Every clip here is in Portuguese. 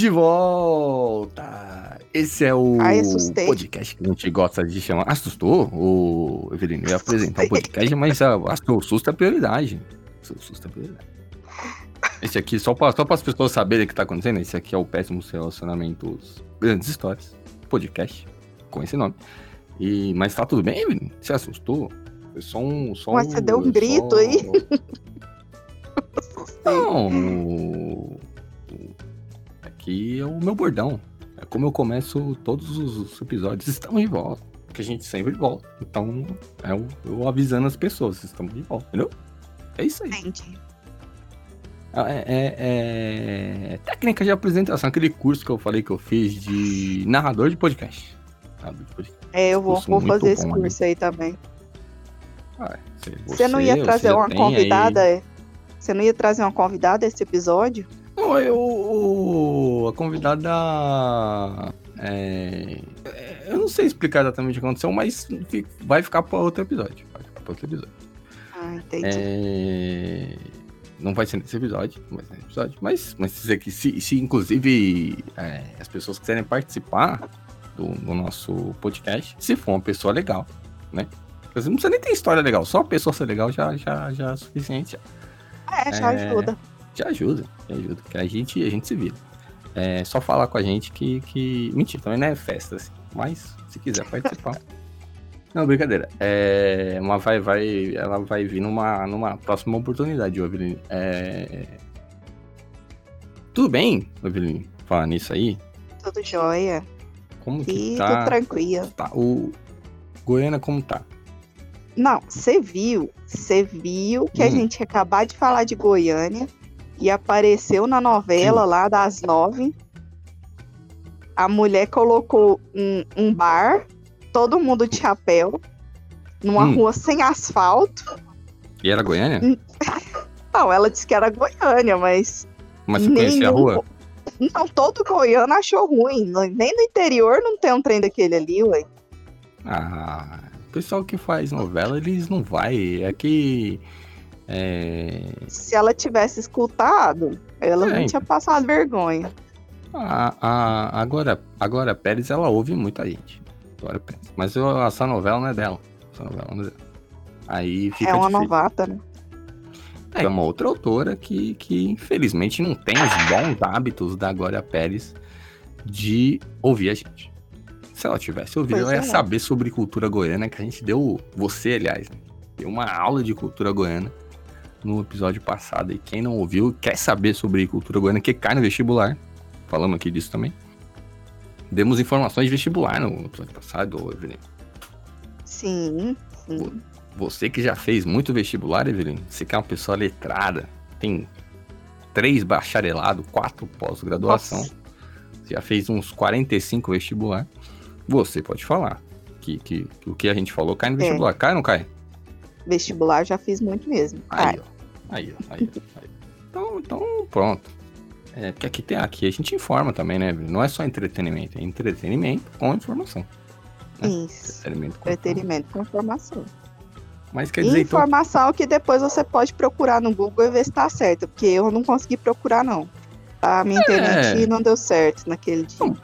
Estamos de volta! Esse é o Ai, podcast que a gente gosta de chamar. Assustou? O Evelino ia apresentar o podcast, mas ah, assustou. O susto é prioridade. O susto é prioridade. Esse aqui, só para só as pessoas saberem o que tá acontecendo, esse aqui é o Péssimos Relacionamentos Grandes Histórias. Podcast com esse nome. E, mas tá tudo bem, Evelino? Você assustou? Foi só um. Só Mas um, você deu um só- grito aí. Não, aqui é o meu bordão. É como eu começo todos os episódios. Estamos de volta. Porque a gente sempre volta. Então, é o- eu avisando as pessoas. Estamos de volta, entendeu? É isso aí. Entendi. É, é- é técnica de apresentação. Aquele curso que eu falei que eu fiz de narrador de podcast. Narrador de podcast. É, eu vou, vou fazer esse né? curso aí também. Ah, você, Você, não ia trazer uma convidada? aí- é? Você não ia trazer uma convidada esse episódio? Não, eu, o- a convidada. é, é, eu não sei explicar exatamente o que aconteceu, mas vai ficar para outro episódio. Vai ficar para outro episódio. Ah, entendi. É, não vai ser nesse episódio, não vai ser nesse episódio. Mas, mas dizer que se, se inclusive é, as pessoas quiserem participar do, do nosso podcast, se for uma pessoa legal, né? Porque Não precisa nem ter história legal, só a pessoa ser legal já, já, já é suficiente. É, já é, ajuda. Te ajuda, te ajuda, que a gente, a gente se vira. É só falar com a gente que, que. Mentira, também não é festa, assim. Mas, se quiser participar. não, brincadeira. É, uma vai, vai, ela vai vir numa, numa próxima oportunidade, Evelyn. É... Tudo bem, Evelyn? Falar nisso aí. Tudo jóia. Como que E tá, tudo tranquilo. tá? O Goiânia como tá? Não, você viu, você viu que a Hum. gente ia acabar de falar de Goiânia e apareceu na novela lá das nove. A mulher colocou um, um bar, todo mundo de chapéu, numa Hum. rua sem asfalto. E era Goiânia? Não, ela disse que era Goiânia, mas Mas você conhecia a rua? Não, todo goiano achou ruim. Nem no interior não tem um trem daquele ali, ué. Ah, o pessoal que faz novela, eles não vai. É que. É, Se ela tivesse escutado, ela É, não tinha passado vergonha. a, a, agora, agora Pérez, ela ouve muita gente. Glória Pérez. Mas eu- essa novela não é dela. Essa novela não é dela. Aí fica é uma difícil. novata, né? É uma outra autora que, que infelizmente não tem os bons hábitos da Glória Pérez de ouvir a gente. Se ela tivesse ouvido, Pois ela ia é. saber sobre cultura goiana, que a gente deu, você aliás, né? deu uma aula de cultura goiana no episódio passado. E quem não ouviu, quer saber sobre cultura goiana, que cai no vestibular. Falamos aqui disso também. Demos informações de vestibular no episódio passado, Evelyn. Sim, sim. Você que já fez muito vestibular, Evelyn, você que é uma pessoa letrada, tem três bacharelado, quatro pós-graduação, já fez uns 45 vestibular, você pode falar que, que, que o que a gente falou cai no É. vestibular. Cai ou não cai? Vestibular já fiz muito mesmo. Aí, ó. Aí, ó. Aí, ó. Aí. Então, então, pronto. É, porque aqui, tem, aqui a gente informa também, né? Não é só entretenimento, é entretenimento com informação. né? isso. Entretenimento com informação. Entretenimento com informação. Mas quer dizer, então, Informação que depois você pode procurar no Google e ver se tá certo. Porque eu não consegui procurar, não. A minha internet É. não deu certo naquele dia. Não,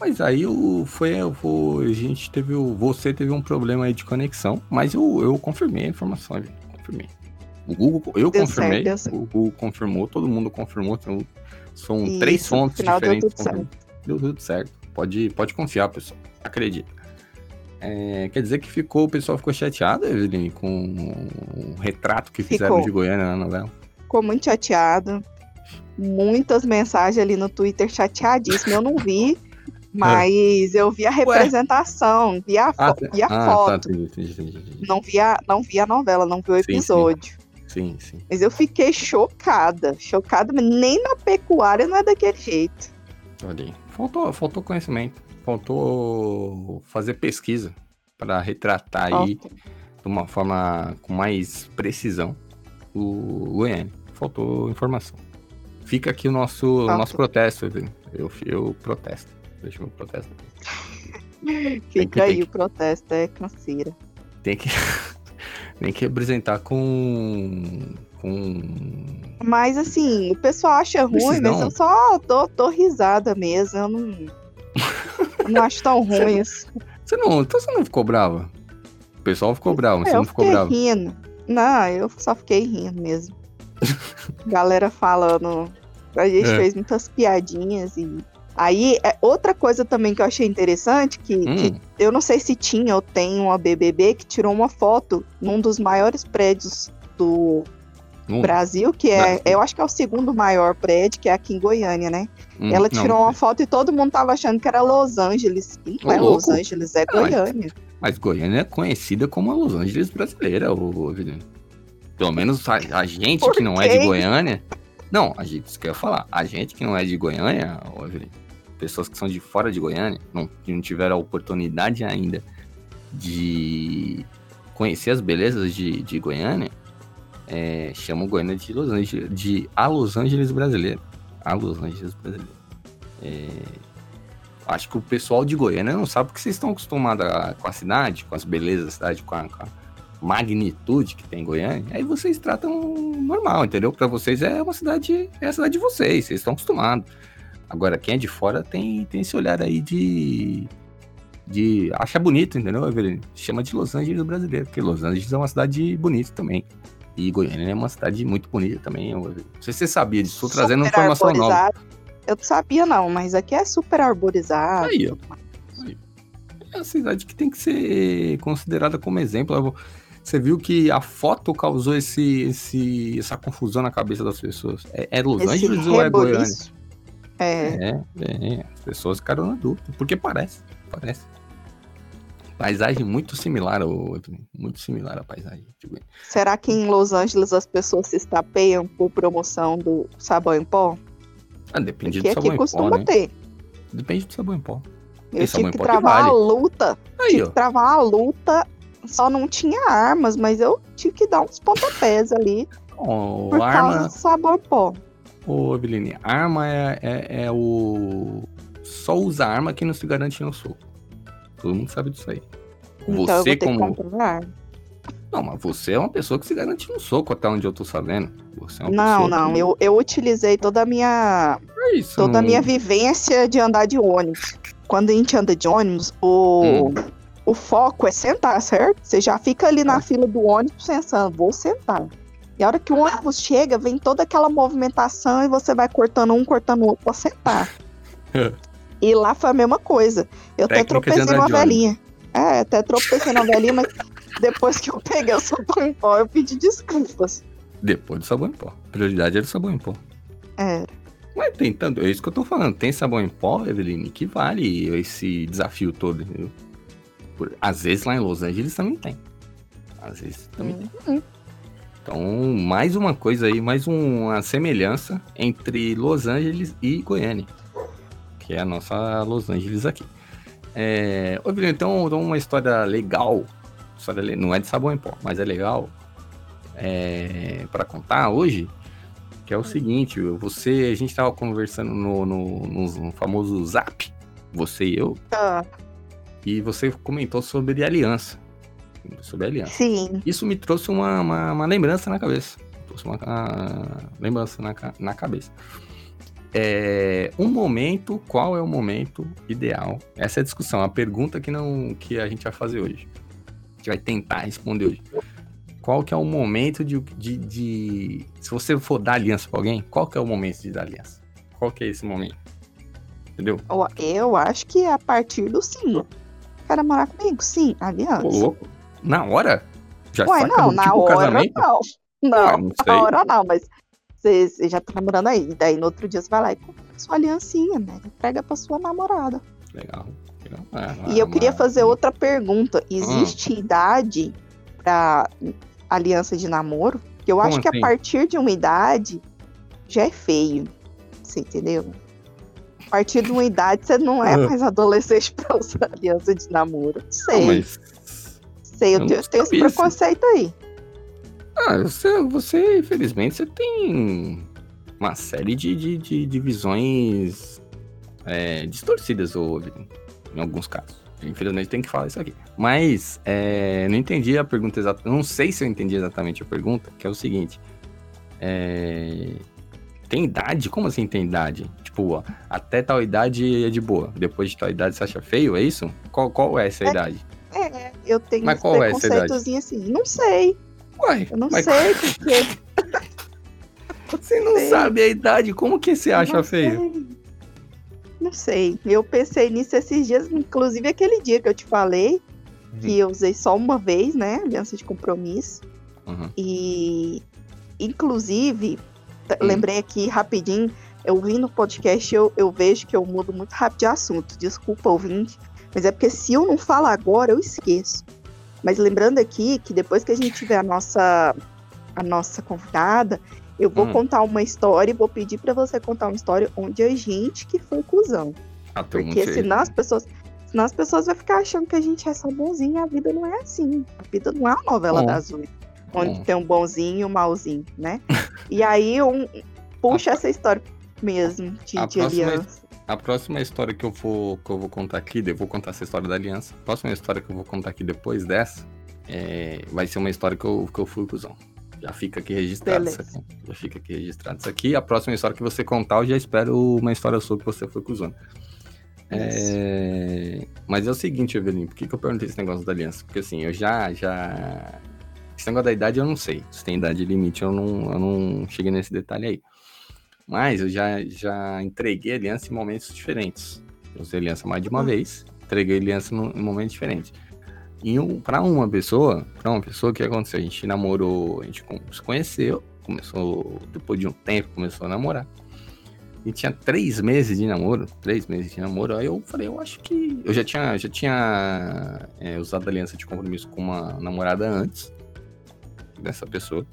Mas aí o, foi, o- a gente teve o, você teve um problema aí de conexão, mas eu, eu confirmei a informação, gente, confirmei. O Google, eu Deu confirmei, certo, certo. o Google confirmou, todo mundo confirmou, então, são Isso, três fontes final deu diferentes. tudo certo. Deu tudo certo. Pode, pode confiar, pessoal. Acredita. É, quer dizer que ficou, o pessoal ficou chateado, Evelyn, com o retrato que fizeram Ficou. de Goiânia na novela. Ficou muito chateado. Muitas mensagens ali no Twitter chateadíssimo. Eu não vi, mas eu vi a representação, vi a, fo- vi a ah, foto. tá, entendi, entendi, entendi. Não vi a, não vi a novela, não vi o Sim, sim. episódio. Sim, sim. Mas eu fiquei chocada. Chocada, nem na pecuária não é daquele jeito. Olha aí. Faltou, faltou conhecimento. Faltou fazer pesquisa para retratar aí Falta. de uma forma com mais precisão o Goiânia. Faltou informação. Fica aqui o nosso, nosso protesto, Evelyn. Eu, eu protesto. Deixa meu protesto. que- Fica aí o protesto, é canseira. Tem que, tem que representar com, com. Mas assim, o pessoal acha ruim, mas Decisão. eu só dou, dou risada mesmo. Eu não, eu não acho tão ruim isso. Você não. Então você não ficou brava? O pessoal ficou bravo, mas você É, eu não ficou fiquei bravo. rindo. Não, eu só fiquei rindo mesmo. Galera falando. A gente É. fez muitas piadinhas e. Aí, é, outra coisa também que eu achei interessante, que, que Hum, eu não sei se tinha ou tem uma BBB que tirou uma foto num dos maiores prédios do hum, Brasil, que é, Brasil. eu acho que é o segundo maior prédio, que é aqui em Goiânia, né? hum, Ela não, tirou uma foto e todo mundo tava achando que era Los Angeles. E não Ô, é louco. Los Angeles, é mas- Goiânia. Mas Goiânia é conhecida como a Los Angeles brasileira, Evelino. Pelo menos a, a gente que não é de? Goiânia. Não, a gente, isso que eu ia falar. A gente que não é de Goiânia, ô Evelino, pessoas que são de fora de Goiânia, não, que não tiveram a oportunidade ainda de conhecer as belezas de, de Goiânia, é, chamam Goiânia de Los Angeles, de a Los Angeles brasileira. A Los Angeles brasileira. É, acho que o pessoal de Goiânia não sabe porque vocês estão acostumados com a cidade, com as belezas da cidade, com a, com a magnitude que tem em Goiânia. Aí vocês tratam normal, entendeu? Pra vocês é uma cidade, é a cidade de vocês, vocês estão acostumados. Agora, quem é de fora tem, tem esse olhar aí de. de acha bonito, entendeu, Evelyn? Chama de Los Angeles brasileiro, porque Los Angeles é uma cidade bonita também. E Goiânia é uma cidade muito bonita também. Não sei se você sabia disso, estou trazendo Super informação nova. arborizado. Eu não sabia, não, mas aqui é super arborizado. Aí, ó. Aí. É uma cidade que tem que ser considerada como exemplo. Você viu que a foto causou esse, esse, essa confusão na cabeça das pessoas. É, é Los Esse Angeles ou é Goiânia? É, É, é. As pessoas ficaram na dúvida. Porque parece, parece. Paisagem muito similar, ô, Evelyn, muito similar à paisagem de Goiânia. será que em Los Angeles as pessoas se estapeiam por promoção do sabão em pó? Ah, depende Porque do sabão em pó, né? ter. Depende do sabão em pó. Eu tive que travar a vale. luta. Aí, Tive ó. que travar a luta. Só não tinha armas, mas eu tive que dar uns pontapés ali Ó, por arma, causa do sabão em pó. Ô, Eveline, arma é, é, é o. Só usa arma quem não se garante no soco. Todo mundo sabe disso aí. Então Você como. Não, mas você é uma pessoa que se garante no soco, até onde eu tô sabendo. Você é uma Não, não, que- eu, eu utilizei toda a minha É isso. toda a minha vivência de andar de ônibus. Quando a gente anda de ônibus, o, Hum. o foco é sentar, certo? Você já fica ali na Ah. fila do ônibus pensando, vou sentar. E a hora que o ônibus chega, vem toda aquela movimentação e você vai cortando um, cortando o outro pra sentar. e lá foi a mesma coisa. Eu até de tropecei numa velhinha. É, até tropecei numa velhinha, mas depois que eu peguei o sabão em pó, eu pedi desculpas. Depois do sabão em pó. Prioridade é do sabão em pó. É, Mas tem tanto. É isso que eu tô falando. Tem sabão em pó, Eveline, que vale esse desafio todo, entendeu? Por- Às vezes lá em Los Angeles também tem. Às vezes também tem. Então, mais uma coisa aí, mais uma semelhança entre Los Angeles e Goiânia. Que é a nossa Los Angeles aqui. É, ô, Evelyn, então, uma história legal. História não é de sabão em pó, mas é legal. É, para contar hoje. Que é o seguinte, você. A gente tava conversando no, no, no famoso Zap. Você e eu. Ah, E você comentou sobre aliança. Sobre aliança. sim. Isso me trouxe uma, uma, uma lembrança na cabeça. Trouxe uma ah, lembrança na, na cabeça. É, um momento, qual é o momento ideal? Essa é a discussão, a pergunta que, não, que a gente vai fazer hoje. A gente vai tentar responder hoje. Qual que é o momento de, de, de- Se você for dar aliança pra alguém, qual que é o momento de dar aliança? Qual que é esse momento? Entendeu? Eu, eu acho que é a partir do sim. Quer namorar comigo? Sim, aliança. Ô, louco. Na hora? Já Ué, não, na tipo hora casamento? não. Não, Ah, não na hora não, mas você, você já tá namorando aí. Daí no outro dia você vai lá e compra sua aliancinha, né? Entrega pra sua namorada. Legal. legal. Ah, e eu queria fazer outra pergunta. Hum. Existe idade pra aliança de namoro? Que eu Como acho que assim? a partir de uma idade já é feio. Você entendeu? A partir de uma idade você não é Ah. mais adolescente pra usar aliança de namoro. Sei. Não, mas Sei, Eu eu, tenho, tenho esse preconceito aí. Ah, você, você, infelizmente, você tem uma série de, de, de, de visões é, distorcidas, Vitor, em alguns casos. Infelizmente, tem que falar isso aqui. Mas, é, não entendi a pergunta exata. Não sei se eu entendi exatamente a pergunta, que é o seguinte. É... Tem idade? Como assim tem idade? Tipo, ó, até tal idade é de boa. Depois de tal idade você acha feio, é isso? Qual, qual é essa É. idade? É, eu tenho Mas qual é assim. Não sei. Uai, Eu não mas sei porque. você não sei. sabe a idade, como que você acha não feio? sei. Não sei. Eu pensei nisso esses dias, inclusive aquele dia que eu te falei, que eu usei só uma vez, né? Aliança de compromisso. Uhum. E, inclusive, t- Hum. lembrei aqui rapidinho, eu vi no podcast, eu, eu vejo que eu mudo muito rápido de assunto. Desculpa, ouvinte. Mas é porque se eu não falar agora, eu esqueço. Mas lembrando aqui que depois que a gente tiver a nossa, a nossa convidada, eu vou Hum. contar uma história e vou pedir pra você contar uma história onde a gente que foi cuzão. Ah, Porque senão as pessoas. Senão as pessoas vão ficar achando que a gente é só bonzinho e a vida não é assim. A vida não é uma novela Bom. das oito. Onde Bom. tem um bonzinho e um malzinho, né? e aí um, puxa essa história mesmo de, a de próxima- aliança. A próxima história que eu vou, que eu vou contar aqui, eu vou contar essa história da aliança. A próxima história que eu vou contar aqui depois dessa é, vai ser uma história que eu, que eu fui cuzão. Já fica aqui registrado Beleza. isso aqui. Já fica aqui registrado isso aqui. A próxima história que você contar, eu já espero uma história sua que você foi cuzão. É, Mas é o seguinte, Evelyn, por que, que eu perguntei esse negócio da aliança? Porque assim, eu já, já. Esse negócio da idade eu não sei. Se tem idade limite, eu não, eu não cheguei nesse detalhe aí. Mas eu já, já entreguei aliança em momentos diferentes. Eu usei aliança mais de uma Ah. vez, entreguei aliança num- em momentos diferentes. E um, pra uma pessoa, pra uma pessoa, o que aconteceu? A gente namorou, a gente se conheceu, começou, depois de um tempo, começou a namorar. E tinha três meses de namoro, três meses de namoro, aí eu falei, eu acho que. Eu já tinha, já tinha é, usado aliança de compromisso com uma namorada antes dessa pessoa.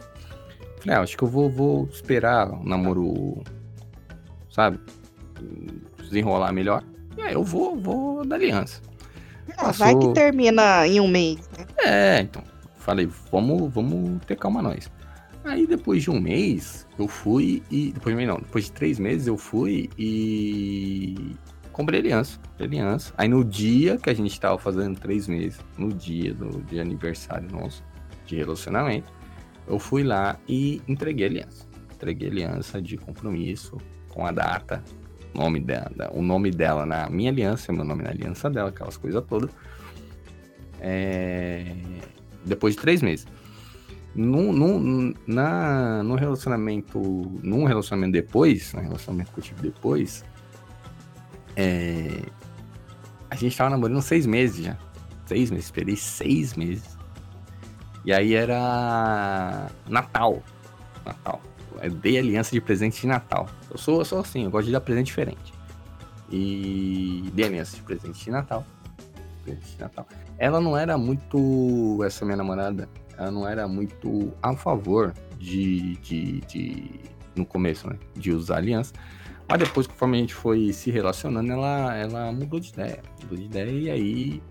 Falei, ah, acho que eu vou, vou esperar o namoro, sabe? Desenrolar melhor. E aí eu vou, vou dar aliança. Ah, vai que passou- termina em um mês, né? É, então. Falei, vamos, vamos ter calma nós. Aí depois de um mês, eu fui e. Depois de um mês não, depois de três meses eu fui e. Comprei aliança. Comprei aliança. Aí no dia que a gente tava fazendo três meses, no dia do de aniversário nosso, de relacionamento, eu fui lá e entreguei a aliança. Entreguei a aliança de compromisso com a data, nome dela, o nome dela na minha aliança, meu nome na aliança dela, aquelas coisas todas. É, Depois de três meses. Num, num, na, no relacionamento. Num relacionamento depois, no relacionamento que eu tive depois, é, a gente tava namorando seis meses já. Seis meses, esperei seis meses. E aí era Natal. Natal. Eu dei aliança de presente de Natal. Eu sou, eu sou assim, eu gosto de dar presente diferente. E dei aliança de presente de Natal. Presente de Natal. Ela não era muito. Essa minha namorada, ela não era muito a favor de. de, de no começo, né? De usar aliança. Mas depois, conforme a gente foi se relacionando, ela, ela mudou de ideia. Mudou de ideia e aí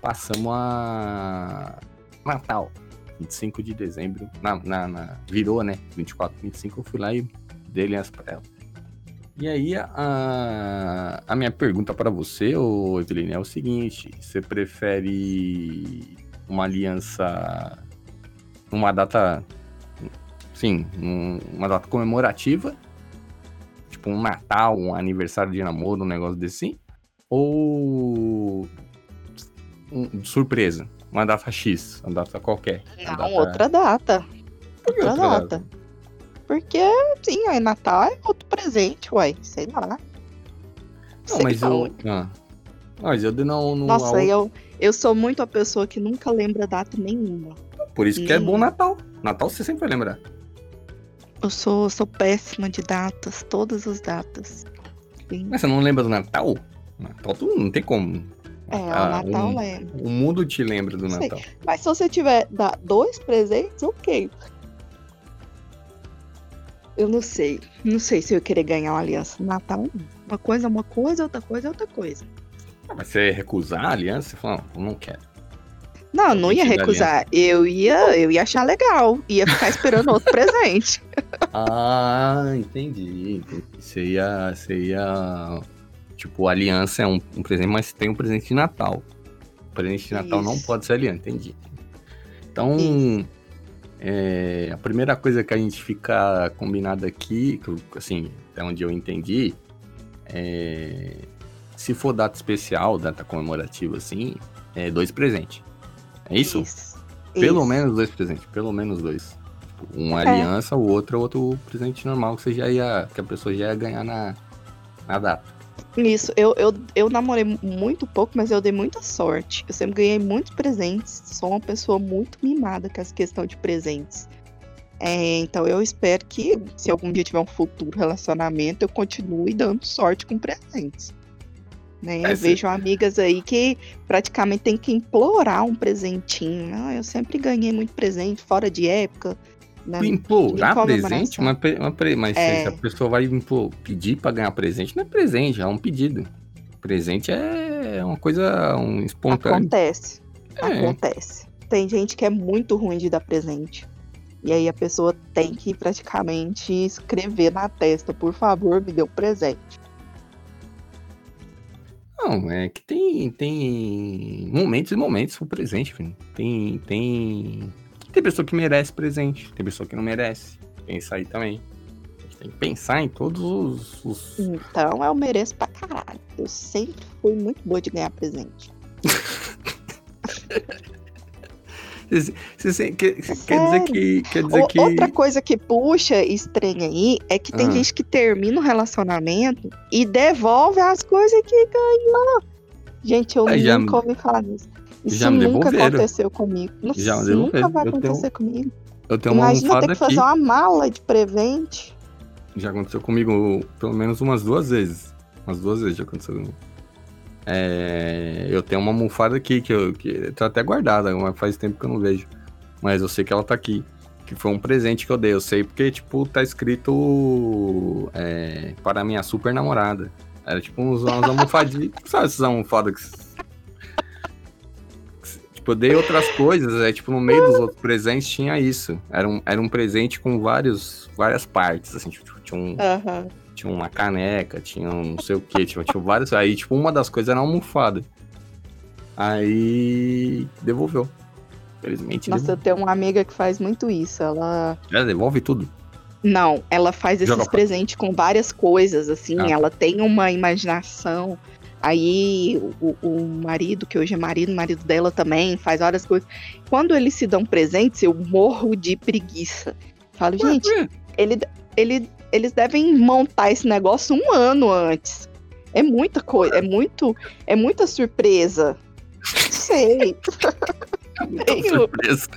passamos a. Natal. 25 de dezembro. Na, na, na- virou, né? 24, 25, eu fui lá e dei aliança pra ela. E aí, a, a minha pergunta para você, ô Eveline, é o seguinte: você prefere uma aliança numa data, sim, num- uma data comemorativa, tipo um Natal, um aniversário de namoro, um negócio desse, ou um- surpresa, uma data X, uma data qualquer? uma Não, data- outra data. Por que Outra outra data. Porque, sim, aí Natal é outro presente, uai. Sei lá. Não, mas eu. Ah. Mas eu não. não Nossa, a- eu, eu sou muito a pessoa que nunca lembra data nenhuma. Por isso que é bom Natal. Natal você sempre vai lembrar. Eu sou, sou péssima de datas, todas as datas. Sim. Mas você não lembra do Natal? Natal tu não tem como. É, o Ah, Natal um- lembro. O mundo te lembra do. Natal. Mas se você tiver dar dois presentes, ok. Eu não sei. Não sei se eu ia querer ganhar uma aliança no Natal. Uma coisa é uma coisa, outra coisa é outra coisa. Ah, Mas você recusar a aliança, você fala, não, não quero. Não, eu não ia recusar. Eu ia, eu ia achar legal. Ia ficar esperando outro presente. Ah, entendi. entendi. Você ia. Você ia. Tipo, aliança é um, um presente, mas tem um presente de Natal. O presente de Natal não Isso. pode ser aliança, entendi. Então. É, a primeira coisa que a gente fica combinado aqui, assim, até onde eu entendi, é, se for data especial, data comemorativa, assim, é dois presentes. É isso? isso pelo isso. menos dois presentes, pelo menos dois. Tipo, uma é. aliança, o outro é outro presente normal que você já ia, que a pessoa já ia ganhar na, na data. Isso, eu, eu, eu namorei muito pouco, mas eu dei muita sorte. Eu sempre ganhei muitos presentes. Sou uma pessoa muito mimada com essa questão de presentes. É, então eu espero que, se algum dia tiver um futuro relacionamento, eu continue dando sorte com presentes. Né? É, eu vejo amigas aí que praticamente tem que implorar um presentinho. Ah, eu sempre ganhei muito presente fora de época. Né? Implorar presente? Uma, uma, mas é. se a pessoa vai impor, pedir para ganhar presente, não é presente, é um pedido. Presente é uma coisa um espontâneo. Acontece. É. Acontece. Tem gente que é muito ruim de dar presente. E aí a pessoa tem que praticamente escrever na testa, por favor, me dê um presente. Não, é que tem, tem momentos e momentos pro presente, filho. Tem, tem tem pessoa que merece presente, tem pessoa que não merece. Pensa aí também. A gente tem que pensar em todos os, os. Então eu mereço pra caralho. Eu sempre fui muito boa de ganhar presente. Você, quer, quer dizer que. Quer dizer que... Outra coisa que puxa estranha aí é que tem ah. gente que termina o um relacionamento e devolve as coisas que ganhou. Gente, eu nunca já... ouvi falar nisso. Isso já me nunca aconteceu comigo. Já me nunca vai acontecer tenho, comigo. Eu tenho uma Imagina ter que fazer uma mala de prevente. Já aconteceu comigo pelo menos umas duas vezes. Umas duas vezes já aconteceu comigo. É, eu tenho uma almofada aqui que, eu, que tá até guardada, mas faz tempo que eu não vejo. Mas eu sei que ela tá aqui. Que foi um presente que eu dei. Eu sei porque, tipo, tá escrito é, para minha super namorada. Era tipo uns, umas almofadinhas. sabe essas almofadas que Tipo, eu dei outras coisas, é tipo, no meio dos outros presentes tinha isso. Era um, era um presente com vários, várias partes, assim, tipo, tinha um. Uhum. Tinha uma caneca, tinha um não sei o que, tinha, tinha vários. Aí, tipo, uma das coisas era uma almofada. Aí devolveu. Felizmente. Nossa, devolveu. eu tenho uma amiga que faz muito isso. Ela. Ela devolve tudo. Não, ela faz esses presentes com várias coisas, assim. Ah. Ela tem uma imaginação Aí o, o, marido, que hoje é marido, o marido dela também, faz várias coisas. Quando eles se dão presentes, eu morro de preguiça. Falo, gente, ele, ele, eles devem montar esse negócio um ano antes. É muita coisa, é muito, é muita surpresa. Sei. tenho, surpresa.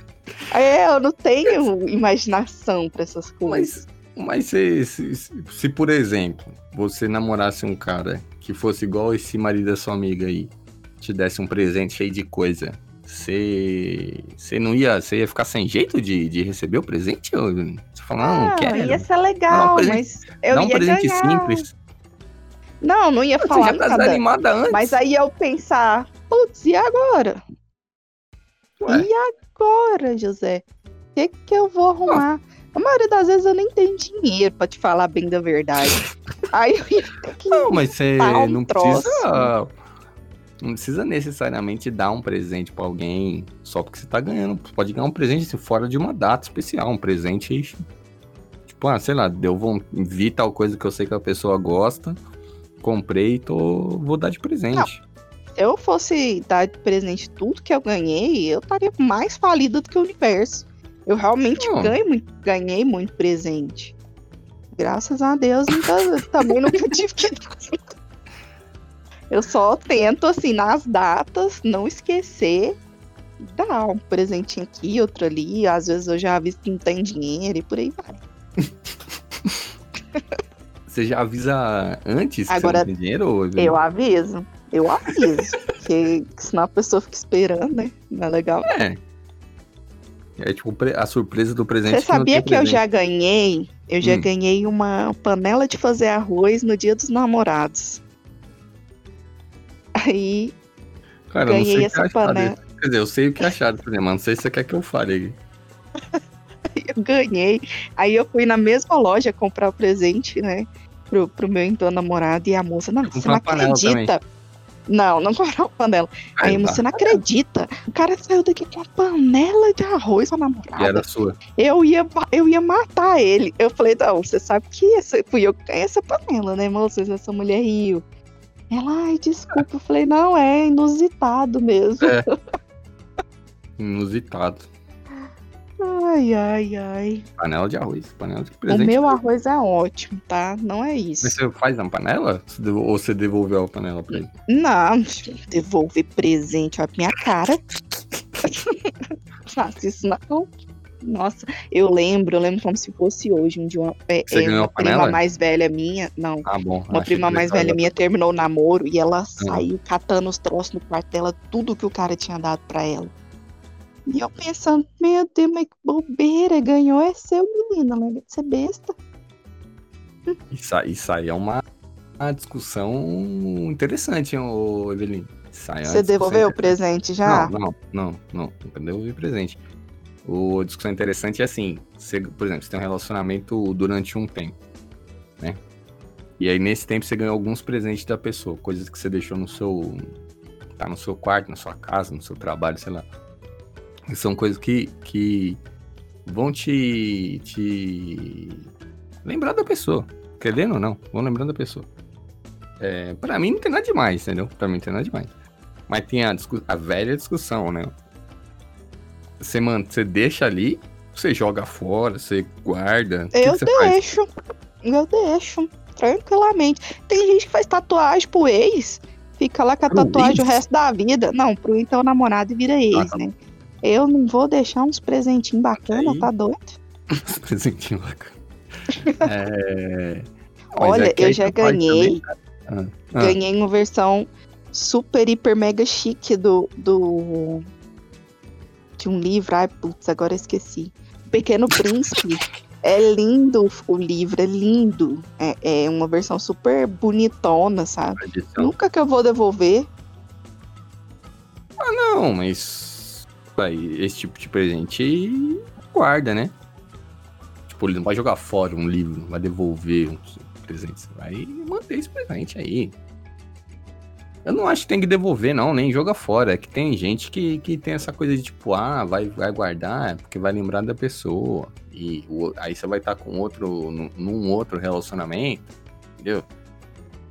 É, eu não tenho imaginação para essas coisas. Mas, mas se, se, se, por exemplo, você namorasse um cara que fosse igual esse marido da sua amiga aí, te desse um presente cheio de coisa, você você não ia, você ia ficar sem jeito de, de receber o presente? Ou você fala, não, não ah, quero. Ia ser legal, um mas eu dá um ia presente ganhar. simples. Não, não ia falar já tá nada. antes. Mas aí eu pensar, putz, e agora? Ué? E agora, José? O que que eu vou arrumar? Ah. A maioria das vezes eu nem tenho dinheiro pra te falar bem da verdade. Aí eu ia ter que. Não, mas você um não troço. precisa. Não precisa necessariamente dar um presente para alguém só porque você tá ganhando. Você pode ganhar um presente assim, fora de uma data especial. Um presente. Tipo, ah, sei lá, deu, vou, vi tal coisa que eu sei que a pessoa gosta. Comprei, tô, vou dar de presente. Não. Se eu fosse dar de presente tudo que eu ganhei, eu estaria mais falida do que o universo. Eu realmente ganhei, ganhei muito presente. Graças a Deus, nunca, também nunca tive que. Eu só tento, assim, nas datas, não esquecer, dar um presentinho aqui, outro ali. Às vezes eu já aviso que não tem dinheiro e por aí vai. Você já avisa antes Agora, que você não tem dinheiro? Ou... Eu aviso. Eu aviso. porque senão a pessoa fica esperando, né? Não é legal. É. É tipo a surpresa do presente. Você sabia que, que eu já ganhei? Eu já hum. ganhei uma panela de fazer arroz no dia dos namorados. Aí. Cara, ganhei essa panela. Quer dizer, eu sei o que achar do mas não sei se você quer que eu fale eu ganhei. Aí eu fui na mesma loja comprar o presente, né? Pro, pro meu então namorado e a moça, não, você não acredita. Também. Não, não comprou uma panela. Aí, Aí, você não acredita. O cara saiu daqui com uma panela de arroz pra E namorada. era sua. Eu ia, eu ia matar ele. Eu falei, não, você sabe que essa, fui eu que ganhei essa panela, né, moça? Essa mulher riu. Ela, ai, desculpa. Eu falei, não, é inusitado mesmo. É. Inusitado. Ai, ai, ai. Panela de arroz. Panela de O presente. meu arroz é ótimo, tá? Não é isso. Mas você faz na panela? Ou você devolveu a panela pra ele? Não, devolver presente, olha pra minha cara. Faço isso não. Nossa, eu lembro, eu lembro como se fosse hoje, um dia uma, é, é, uma a panela? prima mais velha minha, não, Ah, bom. uma prima mais velha minha terminou o namoro e ela saiu catando os troços no quarto dela, tudo que o cara tinha dado pra ela. E eu pensando, meu Deus, mas que bobeira, ganhou é seu menino, larga de ser besta. Isso, aí- isso aí é uma, uma discussão interessante, hein, ô Evelyn. É Você devolveu o presente já? Não, não, não, não. Nunca devolvi presente. O a discussão interessante é assim, você, por exemplo, você tem um relacionamento durante um tempo, né? E aí nesse tempo você ganhou alguns presentes da pessoa, coisas que você deixou no seu tá no seu quarto, na sua casa, no seu trabalho, sei lá. São coisas que, que vão te te lembrar da pessoa, querendo ou não, vão lembrando da pessoa. É, para mim não tem nada demais, entendeu? Pra mim não tem nada demais. Mas tem a, a velha discussão, né? Você, man, você deixa ali, você joga fora, você guarda. O que Eu que você faz? deixo. Eu deixo. Tranquilamente. Tem gente que faz tatuagem pro ex. Fica lá com a Pro tatuagem o ex? resto da vida. Não, pro então namorado e vira ex, tá. né? Eu não vou deixar uns presentinhos bacanas, Aí- tá doido? Esse presentinho bacana. É... Olha, é eu já ganhei. também. Ah, ah, Ganhei uma versão super, hiper, mega chique do. do... De um livro. Ai, putz, agora eu esqueci. O Pequeno Príncipe. É lindo o livro, é lindo. É, é uma versão super bonitona, sabe? Nunca que eu vou devolver. Não, mas aí, esse tipo de presente guarda, né? Tipo, ele não vai jogar fora um livro, não vai devolver um presente. Você vai manter esse presente aí. Eu não acho que tem que devolver, não, nem joga fora. É que tem gente que, que tem essa coisa de tipo, ah, vai, vai guardar porque vai lembrar da pessoa. E o- aí você vai estar com outro, num, num outro relacionamento, entendeu?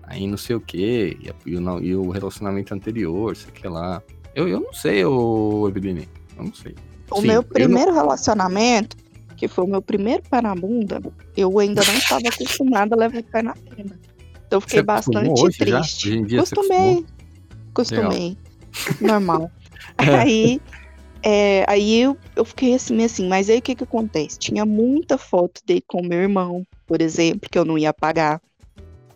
Aí não sei o que, e, e o e o relacionamento anterior, sei que lá. Eu, eu não sei, ô Eveline. Eu não sei. O Sim, meu eu primeiro relacionamento, que foi o meu primeiro pé na bunda, eu ainda não estava acostumada a levar pé na bunda. Então eu fiquei Você bastante hoje já? triste. Hoje em dia Costumei. Costumei. Normal. É. Aí, é, aí eu, eu fiquei assim, assim, mas aí o que que acontece? Tinha muita foto dele com meu irmão, por exemplo, que eu não ia pagar,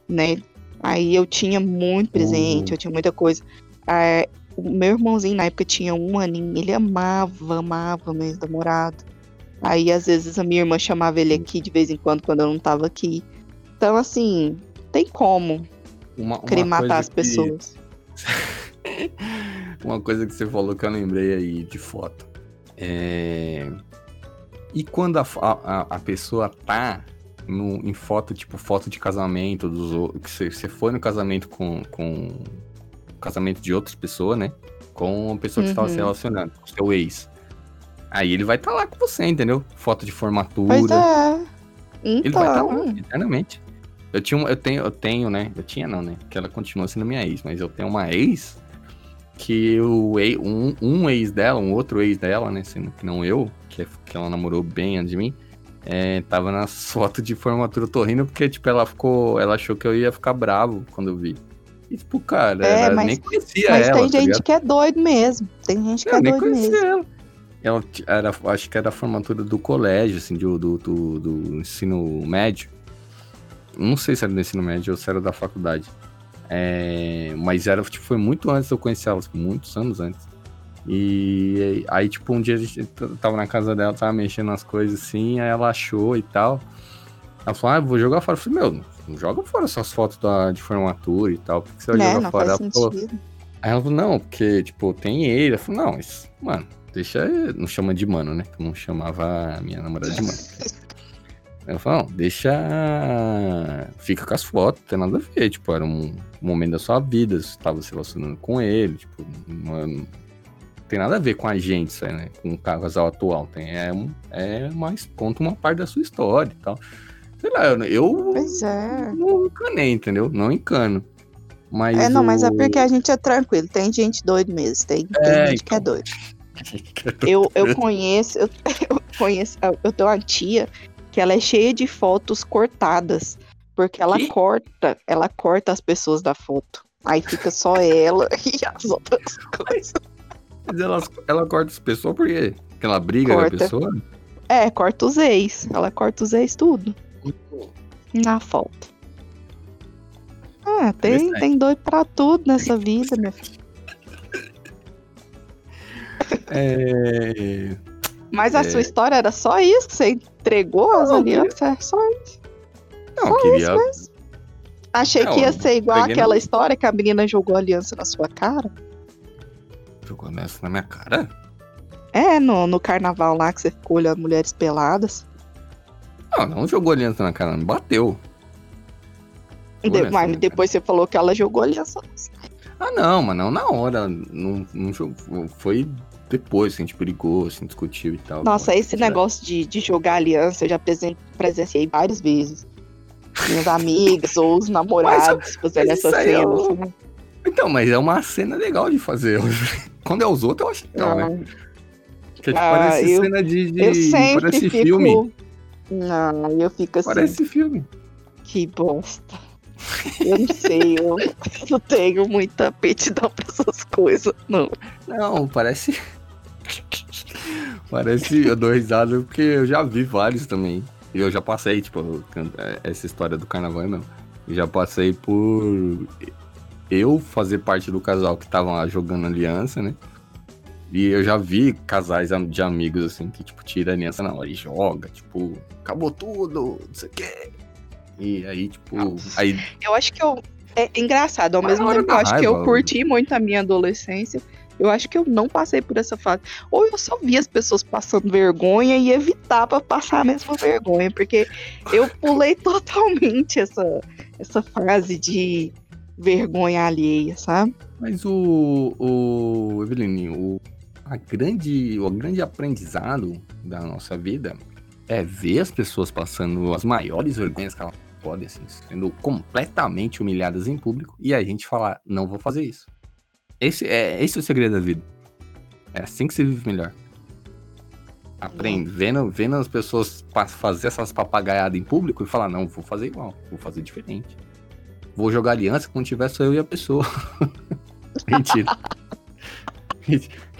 né? Aí eu tinha muito presente, Uhum. eu tinha muita coisa. Ah, o meu irmãozinho na época tinha um aninho, ele amava, amava meu namorado. Aí às vezes a minha irmã chamava ele aqui de vez em quando, quando eu não tava aqui. Então, assim, tem como Uma, uma querer matar as que- pessoas. Uma coisa que você falou que eu lembrei aí de foto. É... E quando a, a, a pessoa tá no, em foto, tipo foto de casamento, dos, que você, você foi no casamento com, com casamento de outras pessoas, né? Com a pessoa que você tava se Uhum. relacionando, com seu ex. Aí ele vai estar lá com você, entendeu? Foto de formatura. Pois é. Ele vai estar lá, Então, eternamente. Eu tinha, eu tenho, eu tenho, né? Eu tinha não, né? Que ela continua sendo minha ex, mas eu tenho uma ex que o ex, um, um ex dela, um outro ex dela, né? Sendo que não eu, que, é- que ela namorou bem antes de mim, é, tava nas fotos de formatura. Eu tô rindo porque, tipo, ela ficou. Ela achou que eu ia ficar bravo quando eu vi. E, tipo, cara, É, ela mas- nem conhecia mas ela. tem tá gente que é doido mesmo. Tem gente que Eu é nem doido conhecia mesmo. ela. Ela era, acho que era a formatura do colégio, assim, do, do, do, do ensino médio. Não sei se era do ensino médio ou se era da faculdade. É, mas era, tipo, foi muito antes de eu conhecer ela, tipo, muitos anos antes. E aí, tipo, um dia a gente tava na casa dela, tava mexendo nas coisas assim, aí ela achou e tal. Ela falou, ah, vou jogar fora. Eu falei, meu, não joga fora essas fotos da, de formatura e tal, porque você vai Né? jogar Não fora? faz Ela falou, sentido. Aí ela falou, não, porque, tipo, tem ele. Eu falei, não, mas, mano, deixa. Não chama de mano, né? Não chamava a minha namorada de mano. Eu falo, não, deixa. Fica com as fotos, não tem nada a ver. Tipo, era um momento da sua vida, você tava se relacionando com ele, tipo, não, não tem nada a ver com a gente, isso aí, né? Com o casal atual. Tem, é, é mais. Conta uma parte da sua história e tal. Sei lá, eu, eu Pois é. não encanei, entendeu? Não encano. Mas É, não, mas é o- porque a gente é tranquilo. Tem gente doido mesmo. Tem, tem É, gente que é então. doido. Eu, eu conheço, eu, eu conheço, eu tenho uma tia que ela é cheia de fotos cortadas. Porque ela Quê? corta, ela corta as pessoas da foto. Aí fica só ela e as outras coisas. Mas ela, ela corta as pessoas por quê? Porque ela briga com a Corta. pessoa? É, corta os ex. Ela corta os ex tudo. Na foto. Ah, tem, tem doido pra tudo nessa vida, meu filho. É. Mas a É. sua história era só isso? Você entregou as alianças? É só isso. Não, Só queria. isso mesmo. Achei Não, que ia ser igual aquela no- história que a menina jogou aliança na sua cara. Jogou nessa na minha cara? É, no, no carnaval lá que você ficou olhando mulheres peladas. Não, não jogou aliança na cara, me bateu. De- mas depois você falou que ela jogou aliança. Ah, não, mas não na hora. Não, não jogou. Foi depois que a gente brigou, assim, discutiu e tal. Nossa, esse negócio de, de jogar aliança eu já presen- presenciei várias vezes. Minhas amigas ou os namorados fazendo mas essa isso aí é assim. Então, mas é uma cena legal de fazer. Quando é os outros, eu acho legal, né? Não, Que tipo, Ah, parece eu- cena de. de parece fico. filme. Não, eu fico assim, Parece filme. que bosta. Eu não sei, eu não tenho muita aptidão pra essas coisas, não. Não, parece. parece. Eu dou risada porque eu já vi vários também. E eu já passei, tipo, can- essa história do carnaval não. Eu já passei por eu fazer parte do casal que lá jogando aliança, né? E eu já vi casais de amigos, assim, que, tipo, tira a aliança na hora e joga, tipo, acabou tudo, não sei o quê. E aí, tipo, Nossa. aí Eu acho que eu. É engraçado, ao Mas mesmo tempo que eu acho que eu raiva, curti muito a minha adolescência. Eu acho que eu não passei por essa fase. Ou eu só via as pessoas passando vergonha e evitava passar a mesma vergonha, porque eu pulei totalmente essa, essa fase de vergonha alheia, sabe? Mas o, o Evelininho, o, a grande, o grande aprendizado da nossa vida é ver as pessoas passando as maiores vergonhas que elas podem, assim, sendo completamente humilhadas em público e a gente falar, não vou fazer isso. Esse é, esse é o segredo da vida. É assim que se vive melhor. Aprende, vendo, vendo as pessoas fazer essas papagaiadas em público e falar, não, vou fazer igual, vou fazer diferente. Vou jogar aliança quando tiver só eu e a pessoa. Mentira.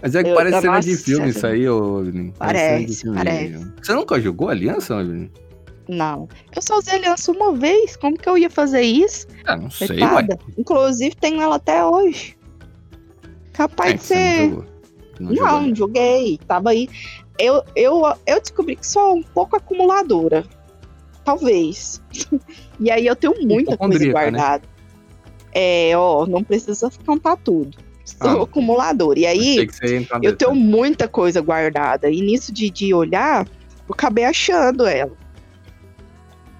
Mas é que Eu- parece cena de filme isso aí, ô Evelyn. Parece, parece. Você nunca jogou aliança, Evelyn? Não. Eu só usei aliança uma vez. Como que eu ia fazer isso? Ah, não sei, ué. Coitada. Inclusive, tenho ela até hoje. Capaz É, de ser. não não jogou Não, joguei. Tava aí. Eu, eu, eu descobri que sou um pouco acumuladora. Talvez. e aí eu tenho muita coisa né? guardada. É, ó, não precisa contar tudo. Sou Ah. acumuladora. E aí, eu tenho muita coisa guardada. E nisso de, de olhar, eu acabei achando ela.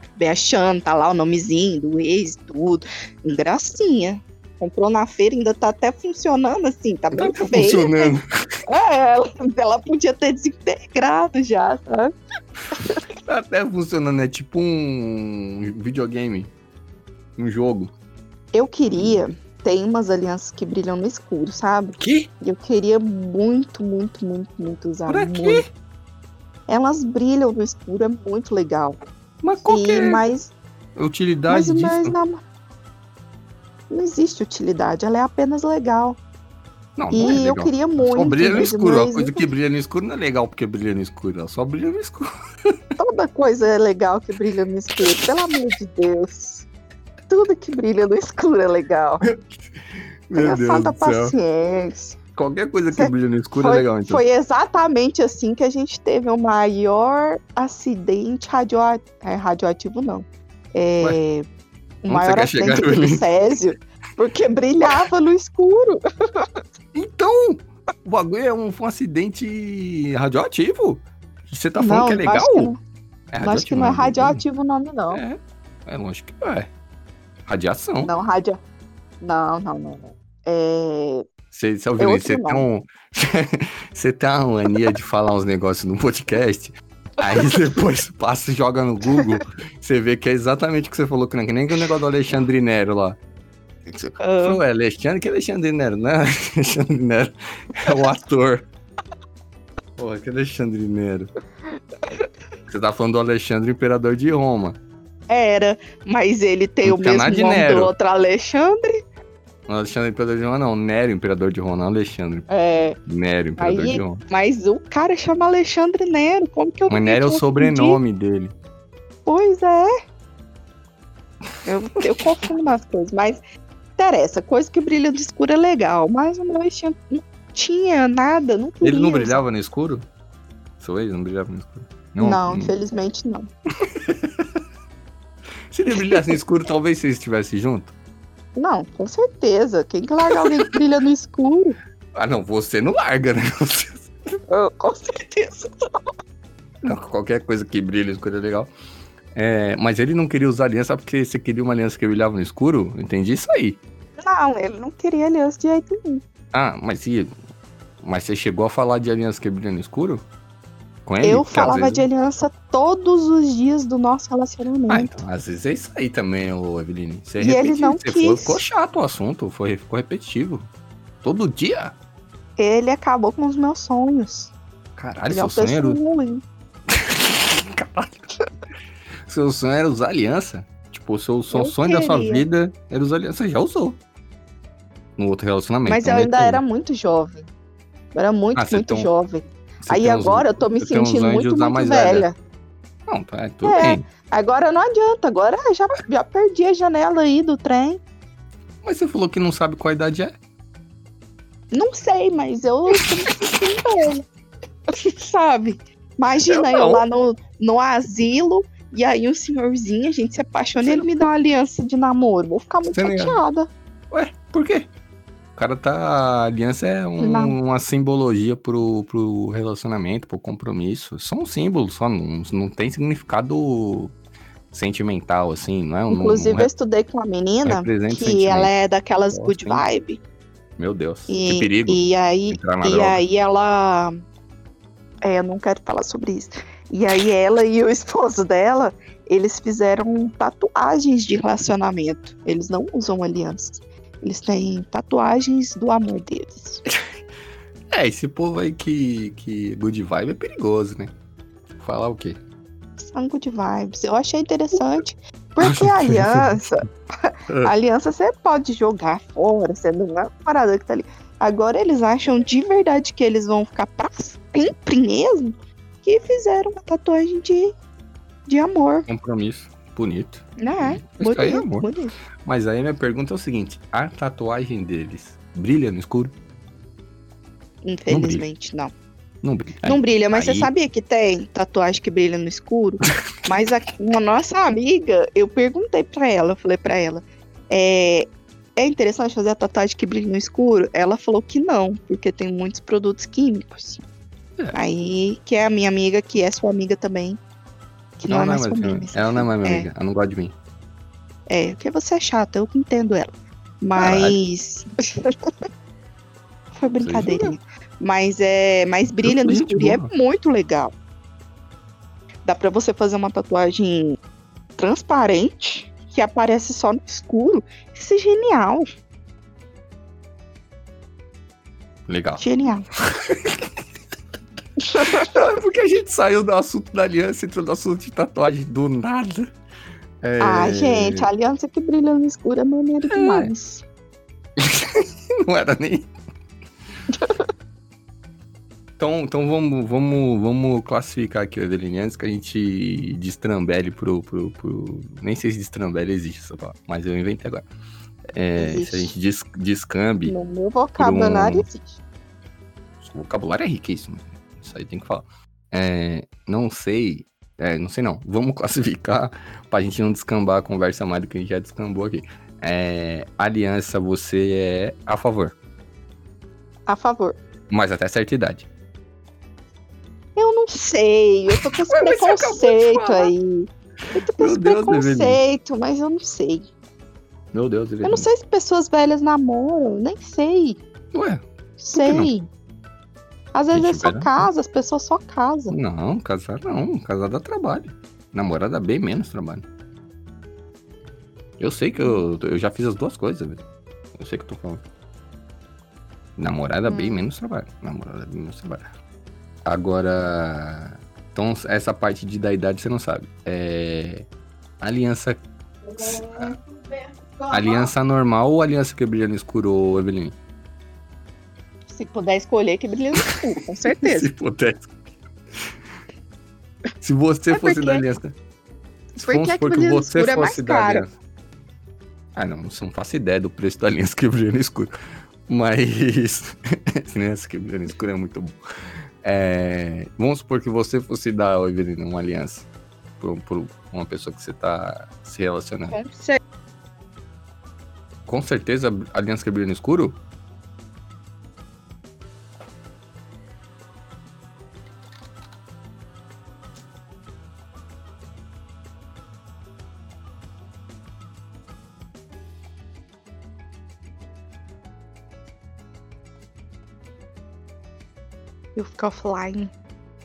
Acabei achando, tá lá o nomezinho do ex, tudo. Gracinha. Comprou na feira, ainda tá até funcionando assim, tá bem Tá feia. funcionando. É, ela, ela podia ter desintegrado já, sabe? Tá até funcionando. É tipo um videogame. Um jogo. Eu queria. Tem umas alianças que brilham no escuro, sabe? Que? Eu queria muito, muito, muito, muito usar. Pra muito. quê? Elas brilham no escuro, é muito legal. Mas qual que E, é mas, a utilidade mas, disso? mas não, não existe utilidade, ela é apenas legal. Não, e não é eu legal. queria Só muito. brilha no mas- escuro. A mas coisa que brilha no escuro não é legal porque brilha no escuro. Ela só brilha no escuro. Toda coisa é legal que brilha no escuro, pelo amor de Deus. Tudo que brilha no escuro é legal. Meu Deus falta do céu. paciência. Qualquer coisa que Cê- brilha no escuro é Foi, legal, então. foi exatamente assim que a gente teve o maior acidente radioativo. É, radioativo, não. É, o maior acidente Evelyn? Césio, porque brilhava no escuro. Então, o bagulho é um, foi um acidente radioativo? Você tá falando não, que é legal? acho que não. Eu acho que não é radioativo o nome, não. É, é lógico que é. Radiação. Não, radia... Não, não, não, não. É... Você, você, É ouviu, você tem um. você tem uma mania de falar uns negócios no podcast. Aí depois passa e joga no Google, você vê que é exatamente o que você falou, que nem que nem o negócio do Alexandre Nero lá. Você Ah. falou, é Alexandre? Que Alexandre Nero? Não é Alexandre Nero, é o ator. Porra, que Alexandre Nero? Você tá falando do Alexandre, imperador de Roma. Era, mas ele tem Não o tinha mesmo nome Nero. do outro Alexandre. Não, Alexandre, imperador de Roma, não. Nero, imperador de Roma, não Alexandre. É, Nero, imperador Aí- de Roma. mas o cara chama Alexandre Nero. Como que eu Mas não Nero é o sobrenome dele. Pois é. Eu, eu confundo as coisas, mas interessa. Coisa que brilha no escuro é legal, mas o meu tinha, não tinha nada, não queria. Ele não brilhava no escuro? Seu ex não brilhava no escuro? Não, hum. infelizmente não. Se ele brilhasse no escuro, talvez vocês estivessem juntos. Não, com certeza. Quem que larga alguém que brilha no escuro? Ah, não, você não larga, né? Eu, com certeza. Não, qualquer coisa que brilha no escuro é legal. É, mas ele não queria usar aliança porque você queria uma aliança que brilhava no escuro? Entendi isso aí. Não, ele não queria aliança de jeito nenhum. Ah, mas e. Mas você chegou a falar de aliança que brilha no escuro? Com ele? Eu falava vezes- de aliança todos os dias do nosso relacionamento. Ah, então, às vezes é isso aí também, ô Eveline. Você E ele não quis. Foi, ficou chato o assunto, foi, ficou repetitivo. Todo dia? Ele acabou com os meus sonhos. Caralho, ele é seu sonho era. ruim. Caralho. Seu sonho era usar aliança? Tipo, o seu, seu Eu sonho da sua queria. vida era usar aliança. Você já usou. No outro relacionamento. Mas eu não ainda era muito jovem. Eu era muito, Ah, muito um- jovem. Você Aí tem uns- agora eu tô me sentindo muito, muito mais velha. Não, tá, tudo É. bem. Agora não adianta. Agora já, já perdi a janela aí do trem. Mas você falou que não sabe qual idade é. Não sei, mas eu tô me sentindo velha. Sabe? Imagina Eu eu, lá no, no asilo. E aí um senhorzinho, a gente se apaixona e ele me dá uma aliança de namoro. Vou ficar muito Você ia- chateada. Ué, por quê? O cara tá. A aliança é um- uma simbologia pro, pro relacionamento, pro compromisso. Só um símbolo, só não, não tem significado sentimental, assim, não é um. Inclusive, não eu é- estudei com uma menina que ela é daquelas Gosto, good vibe. Meu Deus, E, que perigo E aí, e aí ela. É, eu não quero falar sobre isso. E aí ela e o esposo dela, eles fizeram tatuagens de relacionamento. Eles não usam alianças. Eles têm tatuagens do amor deles. É, esse povo aí que, que good vibe é perigoso, né? Falar o quê? São good vibes. Eu achei interessante. Porque a aliança, a aliança você pode jogar fora, você não é uma parada que tá ali. Agora eles acham de verdade que eles vão ficar pra sempre mesmo, que fizeram uma tatuagem de, de amor, Compromisso. Bonito. né? Isso aí é Bonito, amor. bonito. Mas aí minha pergunta é o seguinte: a tatuagem deles brilha no escuro? Infelizmente, não. Não brilha. Não brilha, mas aí- você sabia que tem tatuagem que brilha no escuro? mas a, uma nossa amiga, eu perguntei pra ela, eu falei pra ela, é, é interessante fazer a tatuagem que brilha no escuro? Ela falou que não, porque tem muitos produtos químicos. É. Aí, que é a minha amiga, que é sua amiga também. Que não, Ela é não é mais amiga. Ela não é mais minha É. amiga. Ela não gosta de mim. É, porque você é chata, eu que entendo ela. Mas. Foi brincadeirinha. Mas é. Mas brilha no escuro e é muito legal. Dá pra você fazer uma tatuagem transparente que aparece só no escuro. Isso é genial. Legal. Genial. É porque a gente saiu do assunto da aliança e entrou no assunto de tatuagem do nada. É... Ah, gente, a aliança que brilha no escuro é maneiro demais. Não era nem. Então, então vamos, vamos, vamos classificar aqui o antes que a gente destrambele pro, pro, pro. Nem sei se destrambele existe essa palavra, mas eu inventei agora. É, se a gente des, descambe. No meu vocabulário um- existe. O vocabulário é riquíssimo. Isso aí tem que falar. É, não sei. É, não sei não. Vamos classificar pra gente não descambar a conversa mais do que a gente já descambou aqui. É, aliança, você é a favor. A favor. Mas até certa idade. Eu não sei, eu tô com esse preconceito aí. Eu tô com Meu esse Deus, preconceito, mas eu não sei. Meu Deus, Eu não sei se pessoas velhas namoram, nem sei. Ué, Sei. Às vezes é só casa, as pessoas só casam. não, casar não. Casar dá trabalho. Namorada dá bem menos trabalho. Eu sei que eu, eu já fiz as duas coisas, velho. Eu sei que eu tô falando. Namorada bem Hum. menos trabalho. Namorada bem menos trabalho. Agora. Então, essa parte de da idade você não sabe. É. Aliança. Aliança normal ou aliança que brilha no escuro, Evelyn? Se puder escolher, que brilha no escuro, com certeza. Se pudesse. Se você É fosse porque- da aliança. Porque Vamos que supor que no você é fosse da aliança. Ah, não, não faço ideia do preço da aliança que brilha no escuro. Mas. aliança que brilha no escuro é muito bom. É, Vamos supor que você fosse dar, ô, Evelyn, uma aliança por, uma pessoa que você tá se relacionando. Com certeza. Com certeza, a aliança que brilha no escuro? Eu fico offline.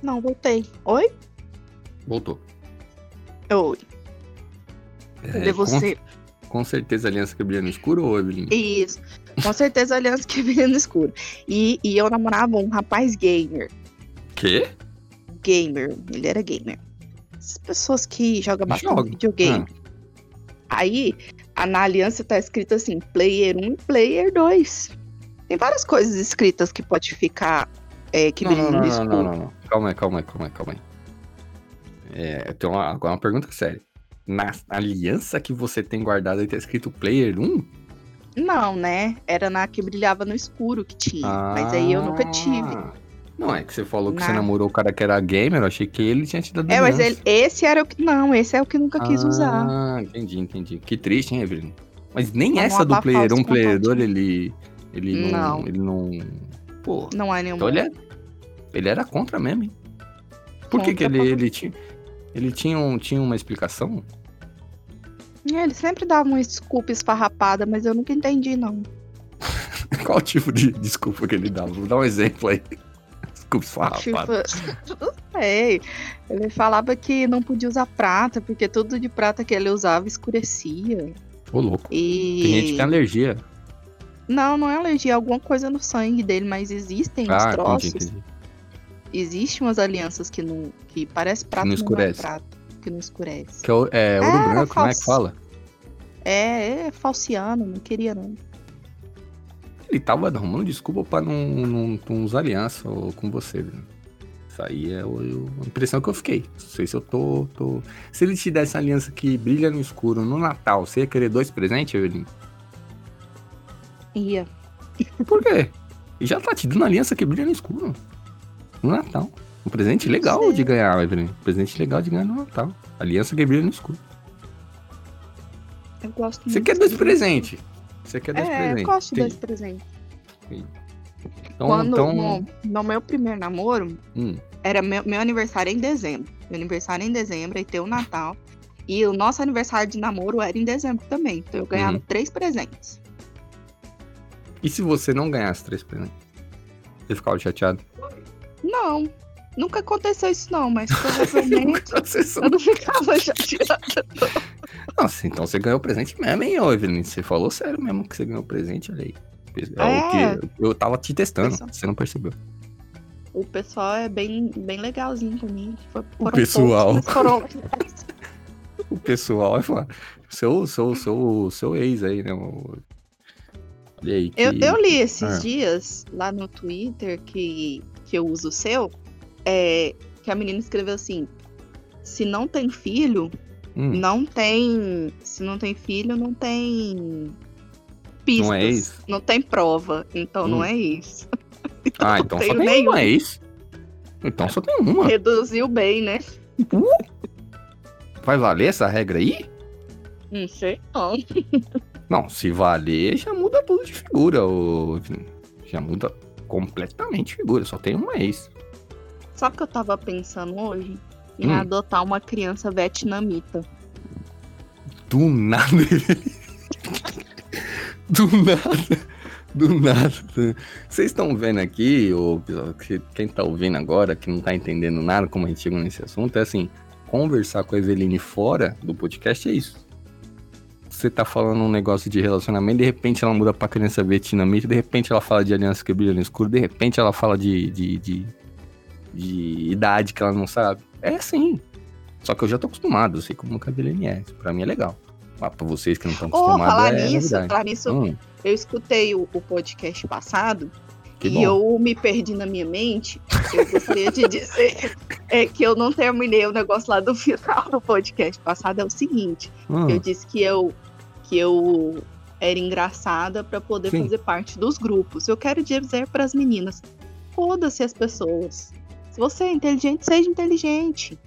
Não, voltei. Oi? Voltou. Oi. É, Cadê com- você? Com, certeza, a aliança que brilha no escuro, ou Evelyn? Isso. Com certeza aliança que brilha no escuro. E, e eu namorava um rapaz gamer. Quê? Gamer. Ele era gamer. As pessoas que jogam bastante Joga. videogame. Aí, a- na aliança tá escrito assim, player 1 e player 2. Tem várias coisas escritas que pode ficar. É, que Não, não, não, não, não, não, não. Calma aí, calma aí, calma aí, calma aí. É, eu tenho uma, agora uma pergunta séria. Na aliança que você tem guardada aí tá escrito Player 1? Não, né? Era na que brilhava no escuro que tinha. Mas aí eu nunca tive. Ah. Não, é que você falou que Na- você namorou o cara que era gamer, eu achei que ele tinha te dado É, mas ele, esse era o que. Não, esse é o que nunca quis usar. Ah, entendi, entendi. Que triste, hein, Evelyn? Mas nem Vamos essa do Player os 1, Player 2, contatinhos. ele... Ele não... Não. Ele não... Pô, Não é nenhuma. então ele, é, ele era contra mesmo, hein? Por que, que Contra ele, ele, tinha, ele tinha, um, tinha uma explicação? É, Ele sempre dava uma desculpa esfarrapada, mas eu nunca entendi, não. Qual tipo de desculpa que ele dava? Vou dar um exemplo aí. Desculpa, esfarrapada. Tipo, não sei. Ele falava que não podia usar prata, porque tudo de prata que ele usava escurecia. Ô, louco. E. Tem gente que tem alergia. Não, não é alergia, é alguma coisa no sangue dele, mas existem Ah, entendi, troços. entendi. Existem umas alianças que não. que parece prata, não mas escurece. não é prata. Que não escurece. Que é, o- é ouro É, branco, né? Que falso. fala. É, é falciano, não queria não. Ele tava arrumando desculpa pra não, não, não usar aliança com você, viu? Isso aí é o- o- a impressão que eu fiquei. Não sei se eu tô, tô. Se ele te desse aliança que brilha no escuro no Natal, você ia querer dois presentes, Evelyn? Ia. Por quê? Já tá te dando aliança que brilha no escuro. No Natal. Um presente legal de ganhar, Evelyn. Um presente legal de ganhar no Natal. Aliança que brilha no escuro. Eu gosto Você muito quer dois presentes? Você quer dois É, presentes? eu gosto de dois presentes. Então, Quando então... no, no meu primeiro namoro, Hum, era meu, meu aniversário em dezembro. Meu aniversário em dezembro, aí tem o Natal. E o nosso aniversário de namoro era em dezembro também. Então eu ganhava Uhum. três presentes. E se você não ganhasse três presentes? Você ficava chateado? Não, nunca aconteceu isso não, mas provavelmente eu não ficava chateada. Nossa, então você ganhou presente mesmo, hein, Evelyn? Você falou sério mesmo que você ganhou presente, olha aí. É o É. eu tava te testando, Pessoal. você não percebeu. O pessoal é bem, bem legalzinho comigo. Foi- O pessoal. poucos, foram- O pessoal é falar, seu, seu, seu, seu ex aí, né? o- Olha aí. Que... Eu, eu li esses Ah. dias lá no Twitter que, que eu uso o seu, é, que a menina escreveu assim: se não tem filho, Hum, não tem. Se não tem filho, não tem pistas. Não é ex? Não tem prova. Então Hum. não é isso. Ah, então só tem nenhum. uma ex. Então só tem uma. Reduziu bem, né? Vai valer essa regra aí? Não sei não. Não, se valer, já muda tudo de figura, ô. Já muda completamente de figura, só tem uma ex. Sabe o que eu tava pensando hoje? Em Hum. adotar uma criança vietnamita. Do nada. Do nada. Do nada. Vocês estão vendo aqui, ou que- quem tá ouvindo agora, que não tá entendendo nada como a gente chegou nesse assunto, é assim, conversar com a Eveline fora do podcast é isso. Você tá falando um negócio de relacionamento, de repente ela muda pra criança vietnamita, de repente ela fala de aliança que brilha no escuro, de repente ela fala de, de, de, de idade que ela não sabe. É assim. Só que eu já tô acostumado, eu sei como a Eveline é. Isso pra mim é legal. Mas pra vocês que não estão acostumados, falar é nisso, novidade. falar nisso, Hum, eu escutei o, o podcast passado que e bom. eu me perdi na minha mente. Eu gostaria de dizer é que eu não terminei o negócio lá do final do podcast passado. É o seguinte, Hum, eu disse que eu que eu era engraçada pra poder Sim. fazer parte dos grupos. Eu quero dizer para as meninas, foda-se as pessoas. Se você é inteligente, seja inteligente.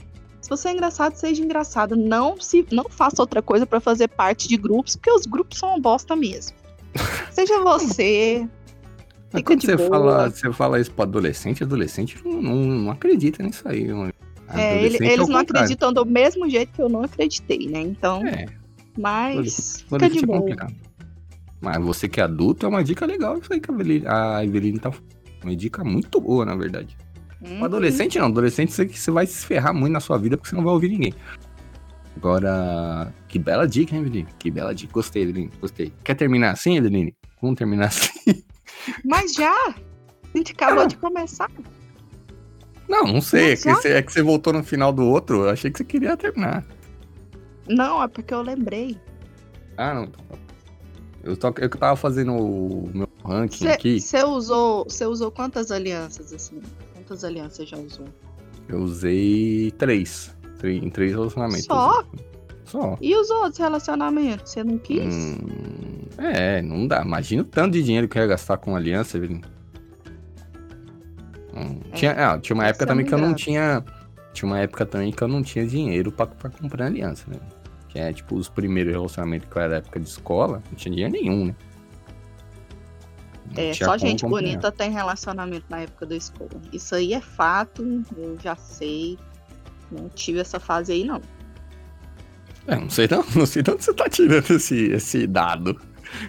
Se você é engraçado, seja engraçado. Não se não faça outra coisa pra fazer parte de grupos, porque os grupos são uma bosta mesmo. Seja você. Mas quando você boa. fala, você fala isso pro adolescente, adolescente não, não, não acredita nisso aí, mano. É, é eles não contrário. acreditam do mesmo jeito que eu não acreditei, né? Então, É, mas fica de é boa. complicado. Mas você que é adulto, é uma dica legal isso aí que a Eveline, tá uma dica muito boa, na verdade. Uhum. Adolescente não, adolescente você, você vai se ferrar muito na sua vida porque você não vai ouvir ninguém. Agora, que bela dica, hein, Eveline? Que bela dica. Gostei, Eveline, gostei. Quer terminar assim, Eveline? Vamos terminar assim? Mas já! A gente acabou de começar. Não, não sei. É que, você, é que você voltou no final do outro. Eu achei que você queria terminar. Não, é porque eu lembrei. Ah, não. Eu, tô, eu que tava fazendo o meu ranking aqui. Você usou, você usou quantas alianças, assim? Quantas alianças já usou? Eu usei três. Três- em três relacionamentos. Só? Só. E os outros relacionamentos? Você não quis? Hum, é, não dá. Imagina o tanto de dinheiro que eu ia gastar com aliança, velho. Hum, É, tinha, ah, tinha uma época também que eu não tinha. Tinha uma época também que eu não tinha dinheiro pra, pra comprar aliança, né? Que é tipo os primeiros relacionamentos que eu era da época de escola, não tinha dinheiro nenhum, né? Não É, só gente bonita tem relacionamento na época da escola. Isso aí é fato, eu já sei. Não tive essa fase aí, não. É, não sei não, não sei de onde você tá tirando esse, esse dado.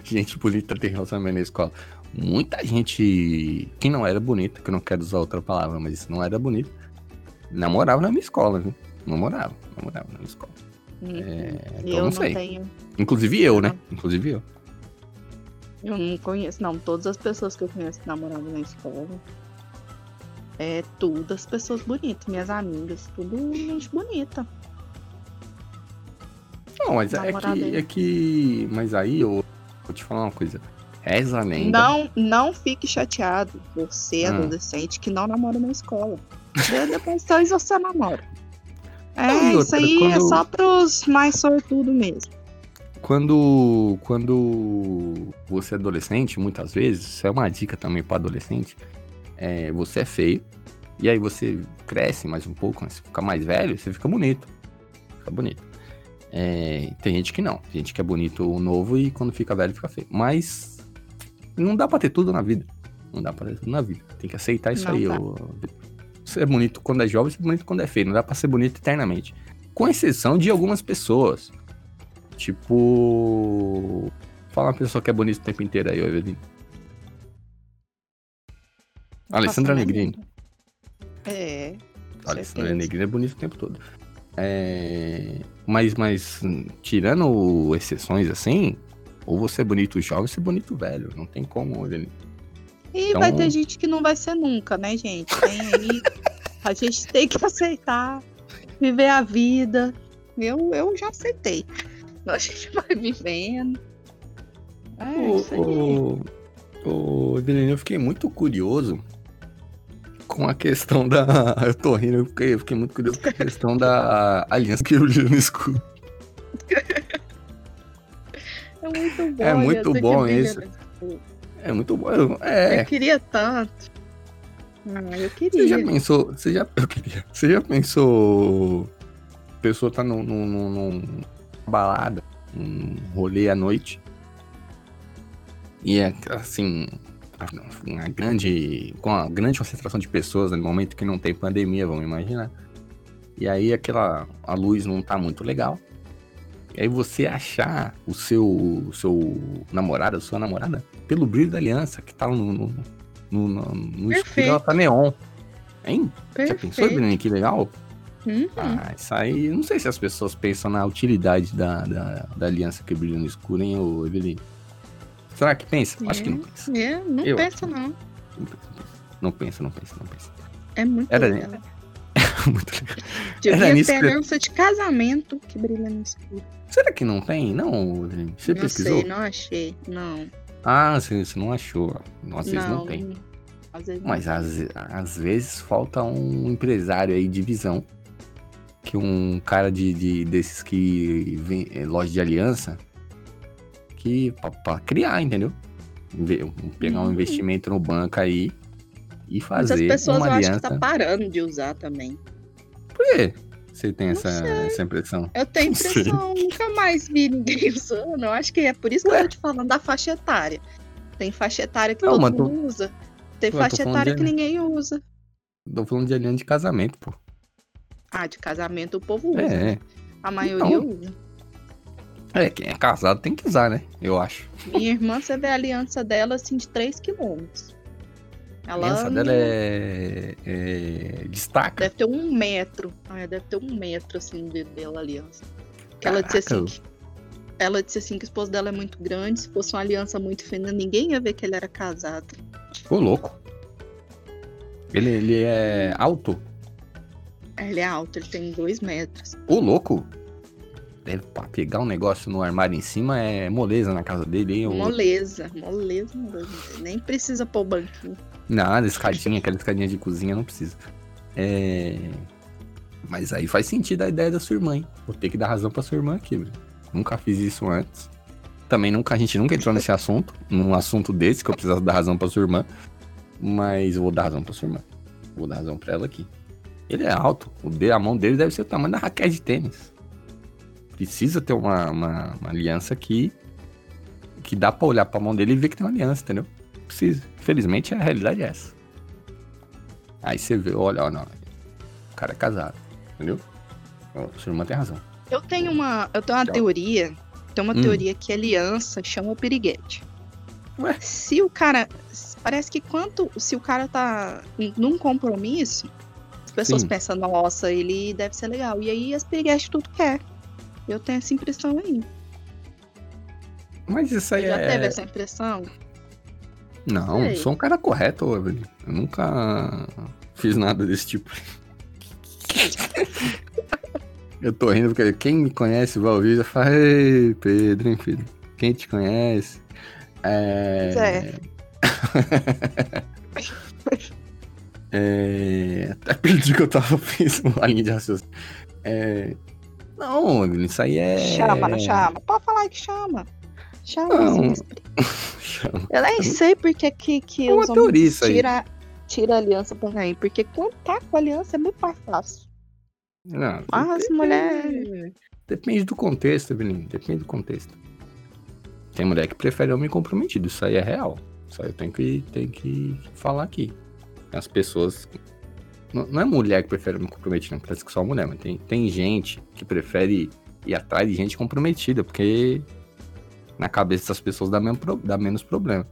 Gente bonita tem relacionamento na escola. Muita gente que não era bonita, que eu não quero usar outra palavra, mas não era bonita, namorava na minha escola, viu? Namorava, namorava na minha escola. Uhum. então eu não sei. tenho. Inclusive eu, né? Inclusive eu. Eu não conheço, não. Todas as pessoas que eu conheço que namoravam na escola. É tudo as pessoas bonitas, minhas amigas, tudo gente bonita. Não, mas é que, é que. Mas aí eu vou te falar uma coisa. Reza a lenda. Não, não fique chateado, você, Hum. adolescente, que não namora na escola. De- Depois talvez você namora. É, Não, e isso outra, aí é quando- só pros mais sortudos mesmo. Quando, quando você é adolescente, muitas vezes, isso é uma dica também para adolescente, é, você é feio, e aí você cresce mais um pouco, né, você fica mais velho, você fica bonito. Fica bonito. É, tem gente que não, tem gente que é bonito novo e quando fica velho fica feio. Mas não dá pra ter tudo na vida. Não dá pra ter tudo na vida. Tem que aceitar isso Não aí. ô- Você é bonito quando é jovem, você é bonito quando é feio. Não dá pra ser bonito eternamente. Com exceção de algumas pessoas. Tipo. Fala uma pessoa que é bonita o tempo inteiro aí, ô Evelyn. Alessandra Negrini. É. Alessandra certeza. Negrini é bonita o tempo todo. É... Mas, mas, tirando exceções assim, ou você é bonito jovem, ou você é bonito velho. Não tem como, Evelyn. E Então- vai ter gente que não vai ser nunca, né, gente? Tem aí. a gente tem que aceitar, viver a vida. Eu, eu já aceitei. A gente vai vivendo. É, isso aí. Ô, Evelyn, eu fiquei muito curioso com a questão da. Eu tô rindo, eu fiquei, eu fiquei muito curioso com a questão da aliança que eu li no escuro. É muito bom. É muito bom isso. É muito bom. eu- É. Eu queria tanto. Ah, eu Você queria. já pensou. Você já. Eu queria. Você já pensou. A pessoa tá num, num, num- balada, num rolê à noite. E é assim. uma grande, com uma grande concentração de pessoas no momento que não tem pandemia, vamos imaginar. E aí aquela a luz não tá muito legal. E aí você achar o seu, o seu namorado, a sua namorada, pelo brilho da aliança, que tá no, no, no, no, escuro, ela tá neon. Hein? Já pensou, Bruno? Que legal? Uhum. Ah, isso aí, não sei se as pessoas pensam na utilidade da, da, da aliança que brilha no escuro, hein, ô Evelyn? Será que pensa? Acho que não pensa. É, não Eu pensa, não. Não pensa, não pensa, não pensa. É muito Era- legal. Muito legal. Devia ter que aliança de casamento que brilha no escuro. Será que não tem? Não, Evelyn? Você não pesquisou? sei, não achei. Não. Ah, você, você não achou. Às vezes não, não, tem. não- às vezes Mas não. às, às vezes falta um empresário aí de visão. Que um cara de, de- desses que vem é, loja de aliança. Que pra, pra criar, entendeu? Pegar um Hum. investimento no banco aí e fazer as pessoas uma eu acho aliança. que tá parando de usar também. Por quê? Você tem essa, essa impressão? Eu tenho impressão, nunca mais vi ninguém usando. Eu acho que é por isso que eu tô te falando da faixa etária. Tem faixa etária que Não, todo tô- mundo usa. Tem Ué, faixa etária de- que ninguém usa. Tô falando de aliança de casamento, pô. Ah, de casamento o povo usa. É, A maioria Então. usa. é, quem é casado tem que usar, né? Eu acho. Minha irmã, você vê a aliança dela assim de 3 quilômetros. A Ela aliança dela é, é- destaca. deve ter um metro. Ah, deve ter um metro assim de, dela a aliança. Que ela disse assim. Que- ela disse assim que o esposo dela é muito grande. Se fosse uma aliança muito fina, ninguém ia ver que ele era casado. Ô, louco. Ele, ele é alto? Ele é alto, ele tem dois metros. Ô, louco. Deve pra pegar um negócio no armário em cima é moleza na casa dele, hein? Moleza, moleza, moleza. Nem precisa pôr o banquinho. Nada, escadinha, aquela escadinha de cozinha não precisa. É. Mas aí faz sentido a ideia da sua irmã, hein? Vou ter que dar razão pra sua irmã aqui, velho. Nunca fiz isso antes. Também nunca, a gente nunca entrou nesse assunto, num assunto desse, que eu precisasse dar razão pra sua irmã. Mas eu vou dar razão pra sua irmã. Vou dar razão pra ela aqui. Ele é alto. O de, a mão dele deve ser o tamanho da raquete de tênis. Precisa ter uma, uma, uma aliança que. que dá pra olhar pra mão dele e ver que tem uma aliança, entendeu? Precisa. Infelizmente a realidade é essa. Aí você vê, olha, olha, o cara é casado, entendeu? Ó, Sua irmã tem razão. Eu tenho uma, eu tenho uma Tchau. teoria. Tem uma Hum. teoria que aliança chama o piriguete. Ué? Se o cara. Parece que quanto. Se o cara tá num compromisso, as pessoas Sim. pensam, nossa, ele deve ser legal. E aí as piriguetes tudo quer. Eu tenho essa impressão aí. Mas isso aí Já é. teve essa impressão? Não, sou um cara correto, Evelyn. Eu nunca fiz nada desse tipo. Eu tô rindo porque quem me conhece e já fala, ei, Pedro, hein, filho? Quem te conhece? É. Zé. é... Até perdi o que eu tava pensando, a linha de raciocínio. É... Não, Evelyn, isso aí é. Chama, chama. Pode falar que chama. Chama. Não. Chama. Eu nem sei porque que, que É os homens tira, tira a aliança por aí. Porque tá com a aliança é muito mais fácil. Não, Mas as depende- mulheres. Depende do contexto, Evelyn. Depende do contexto. Tem mulher que prefere homem comprometido. Isso aí é real. Isso aí eu tenho que, tenho que falar aqui. As pessoas. Não, é mulher que prefere homem comprometido, não. Parece que só mulher, mas tem, tem gente que prefere ir atrás de gente comprometida, porque na cabeça dessas pessoas dá, mesmo dá menos problema.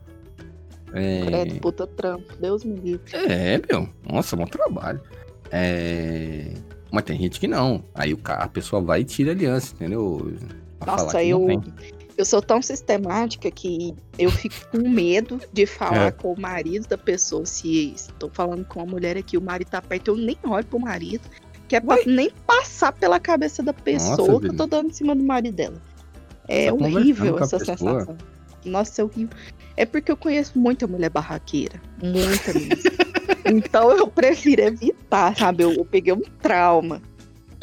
É... Credo, puta trampo. Deus me livre. É, meu. Nossa, bom trabalho. É... Mas tem gente que não. Aí o a pessoa vai e tira a aliança, entendeu? Pra Nossa, eu, eu sou tão sistemática que eu fico com medo de falar É. com o marido da pessoa. Se estou falando com a mulher aqui, o marido tá perto, eu nem olho pro marido. Que é pra Ué? nem passar pela cabeça da pessoa que eu tô dando em cima do marido dela. É Tá horrível essa pessoa? sensação. Nossa, é horrível. É porque eu conheço muita mulher barraqueira. Muita mesmo. então eu prefiro evitar, sabe? Eu, eu peguei um trauma.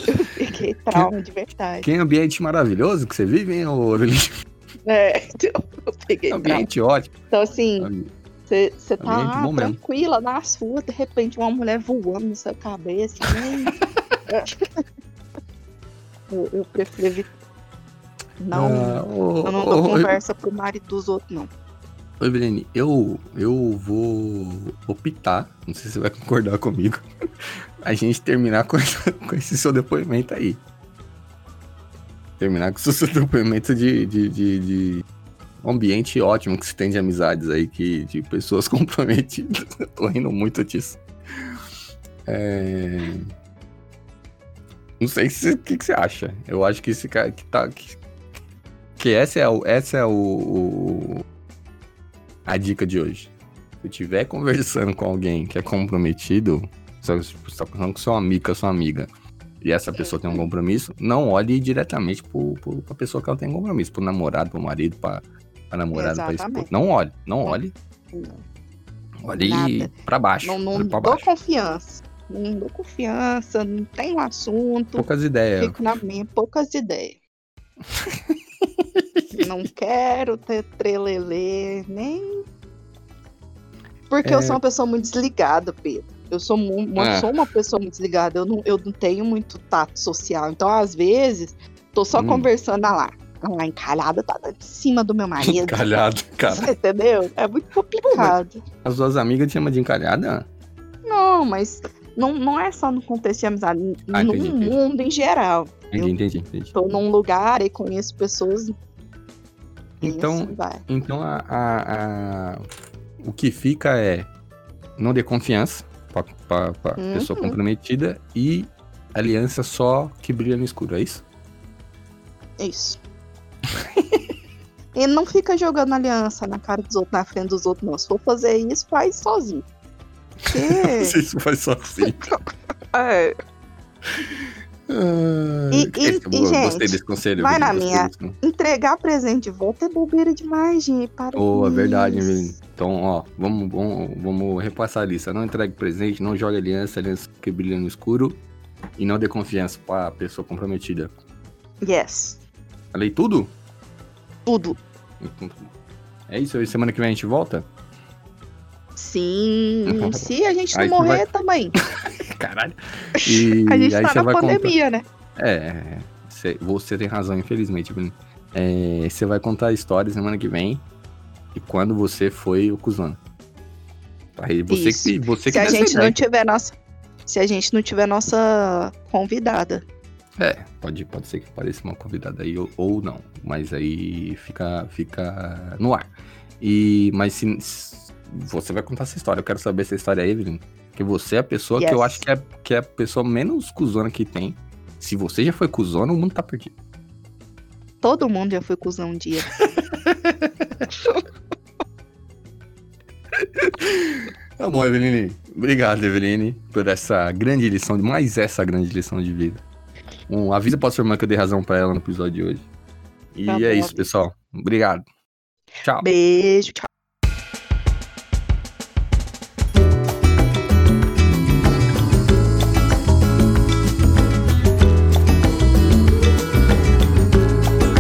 Eu peguei trauma de verdade. Que ambiente maravilhoso que você vive, hein, ô Evelyn? É, então, eu peguei trauma. Ambiente ótimo. Então, assim, você tá lá, mesmo. tranquila na sua, de repente uma mulher voando na sua cabeça. né? eu, eu prefiro evitar. Não, Ah, ô, eu não dou ô, conversa pro marido dos outros, não. Oi, Eveline, eu, eu vou optar, não sei se você vai concordar comigo, a gente terminar com, com esse seu depoimento aí. Terminar com o seu depoimento de, de, de, de ambiente ótimo que se tem de amizades aí, que, de pessoas comprometidas. Tô rindo muito disso. É... Não sei o que, que você acha. Eu acho que esse cara que tá. Que, que essa é, o, essa é o, o, a dica de hoje. Se estiver conversando com alguém que é comprometido, você está conversando com seu amigo, com sua amiga, e essa pessoa tem um compromisso, não olhe diretamente para a pessoa que ela tem um compromisso, pro namorado, pro marido, para a namorada, para esposa. Não olhe, não olhe. Olhe para baixo. Não, não dou baixo. confiança. Não dou confiança, não tem um assunto. Poucas ideias. Fico na minha, poucas ideias. não quero ter trelelê, nem. Porque é... eu sou uma pessoa muito desligada, Pedro. Eu sou, uma, é. sou uma pessoa muito desligada. Eu não, eu não tenho muito tato social. Então, às vezes, tô só hum. conversando lá. Lá encalhada, tá em cima do meu marido. Encalhado, cara. Você entendeu? É muito complicado. Pô, as suas amigas te chamam de encalhada? Não, mas não, não é só no contexto de amizade, ah, no entendi, mundo entendi. em geral. Entendi, entendi, entendi. Tô num lugar e conheço pessoas. Então, então a, a, a, o que fica é não dê confiança para a uhum. pessoa comprometida e aliança só que brilha no escuro, é isso? Isso. e não fica jogando aliança na cara dos outros, na frente dos outros, não. Se for fazer isso, faz sozinho. Que... Se isso faz sozinho. é. Ah, e, e, e, gostei gente, desse conselho. Vai na minha. Entregar presente de volta é bobeira demais, gente. Para oh, é verdade, Então, ó, vamos, vamos, vamos repassar a lista. Não entregue presente, não jogue aliança, aliança que brilha no escuro. E não dê confiança pra pessoa comprometida. Yes. Falei tudo? Tudo. É isso, semana que vem a gente volta? Sim, se a gente não morrer vai... também. Caralho. E a gente tá na pandemia, contar... né? É, você tem razão, infelizmente, Bruno. É, você vai contar histórias semana que vem e quando você foi o cuzão. Aí você Isso. que você Se que a gente não tiver nossa, se a gente não tiver nossa convidada. É, pode, pode ser que pareça uma convidada aí ou, ou não, mas aí fica fica no ar. E mas se, você vai contar essa história. Eu quero saber essa história aí, Evelyn. Que você é a pessoa yes. que eu acho que é, que é a pessoa menos cuzona que tem. Se você já foi cuzona, o mundo tá perdido. Todo mundo já foi cuzão um dia. tá bom, Eveline. Obrigado, Eveline, por essa grande lição, mais essa grande lição de vida. Um, avisa pra sua irmã que eu dei razão pra ela no episódio de hoje. E tá é bom, isso, pessoal. Obrigado. Tchau. Beijo, tchau.